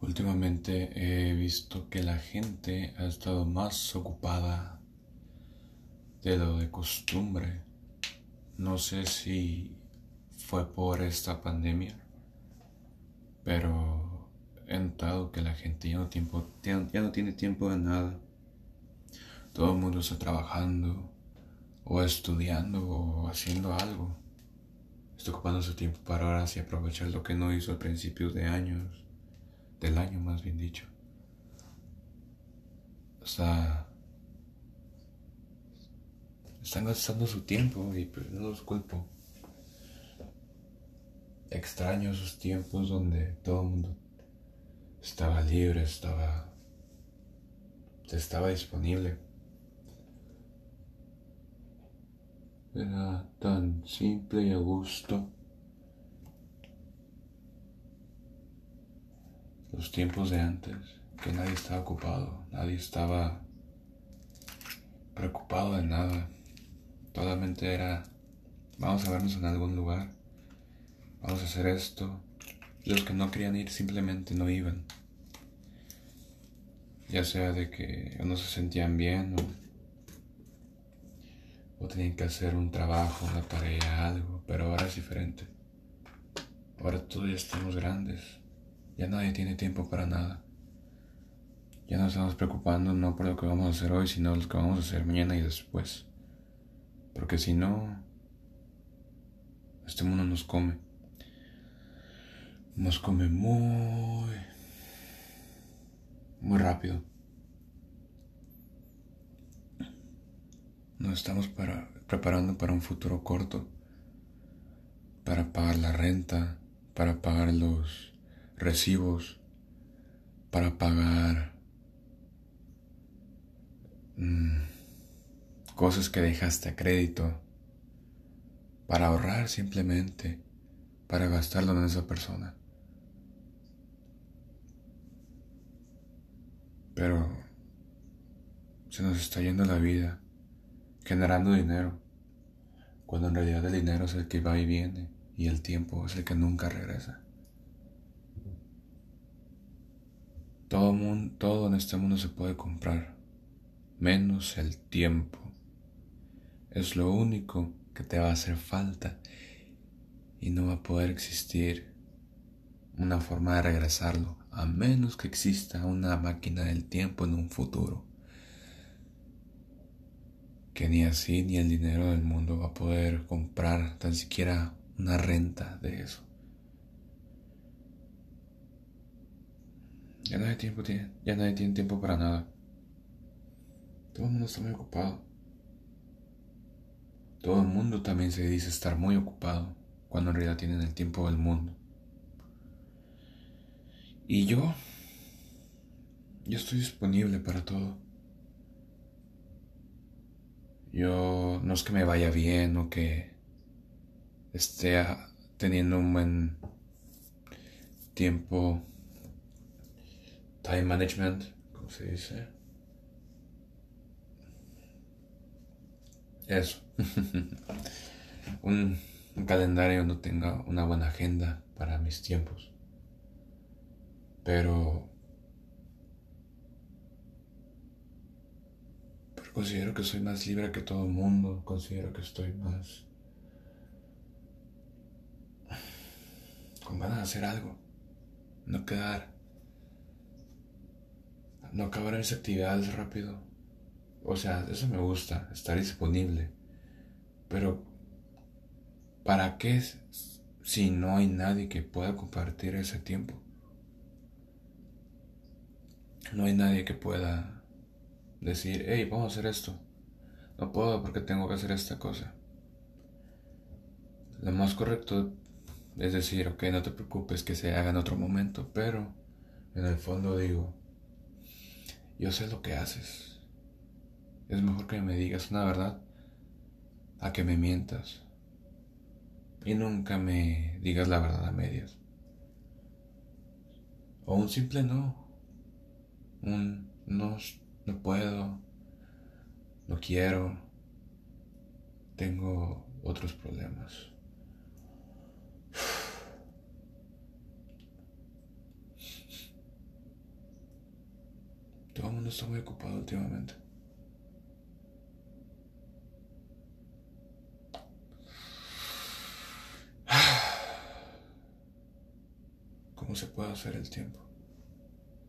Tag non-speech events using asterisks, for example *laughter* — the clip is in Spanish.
Últimamente he visto que la gente ha estado más ocupada de lo de costumbre. No sé si fue por esta pandemia, pero he notado que la gente ya no, ya no tiene tiempo de nada. Todo el mundo está trabajando o estudiando o haciendo algo. Está ocupando su tiempo para ahora y aprovechar lo que no hizo al principio de años del año más bien dicho. O sea, están gastando su tiempo y pues, no los culpo. Extraño esos tiempos donde todo el mundo estaba libre, estaba, estaba disponible. Era tan simple y a gusto. Los tiempos de antes, que nadie estaba ocupado, nadie estaba preocupado de nada. Totalmente era, vamos a vernos en algún lugar, vamos a hacer esto. Los que no querían ir simplemente no iban. Ya sea de que no se sentían bien o, o tenían que hacer un trabajo, una tarea, algo, pero ahora es diferente. Ahora todos ya estamos grandes ya nadie tiene tiempo para nada. Ya no estamos preocupando no por lo que vamos a hacer hoy, sino lo que vamos a hacer mañana y después. Porque si no, este mundo nos come. Nos come muy, muy rápido. Nos estamos para, preparando para un futuro corto, para pagar la renta, para pagar los recibos para pagar mm, cosas que dejaste a crédito, para ahorrar simplemente, para gastarlo en esa persona. Pero se nos está yendo la vida generando dinero, cuando en realidad el dinero es el que va y viene y el tiempo es el que nunca regresa. Todo, mundo, todo en este mundo se puede comprar, menos el tiempo. Es lo único que te va a hacer falta y no va a poder existir una forma de regresarlo, a menos que exista una máquina del tiempo en un futuro. Que ni así ni el dinero del mundo va a poder comprar tan siquiera una renta de eso. Ya nadie, tiene, tiene tiempo para nada. Todo el mundo está muy ocupado. Todo el mundo también se dice estar muy ocupado cuando en realidad tienen el tiempo del mundo. Y yo, yo estoy disponible para todo. Yo no es que me vaya bien o que esté teniendo un buen tiempo time management, ¿cómo se dice? Eso. *laughs* un, calendario no tenga una buena agenda para mis tiempos. Pero, pero considero que soy más libre que todo el mundo. Considero que estoy más con ganas de hacer algo. No quedar no acabar mis actividades rápido. O sea, eso me gusta, estar disponible. Pero, ¿para qué si no hay nadie que pueda compartir ese tiempo? No hay nadie que pueda decir, hey, vamos a hacer esto. No puedo porque tengo que hacer esta cosa. Lo más correcto es decir, ok, no te preocupes que se haga en otro momento, pero en el fondo digo, yo sé lo que haces. Es mejor que me digas una verdad a que me mientas. Y nunca me digas la verdad a medias. O un simple no. Un no, no puedo. No quiero. Tengo otros problemas. Todo el mundo está muy ocupado últimamente. *sighs* ¿Cómo se puede hacer el tiempo?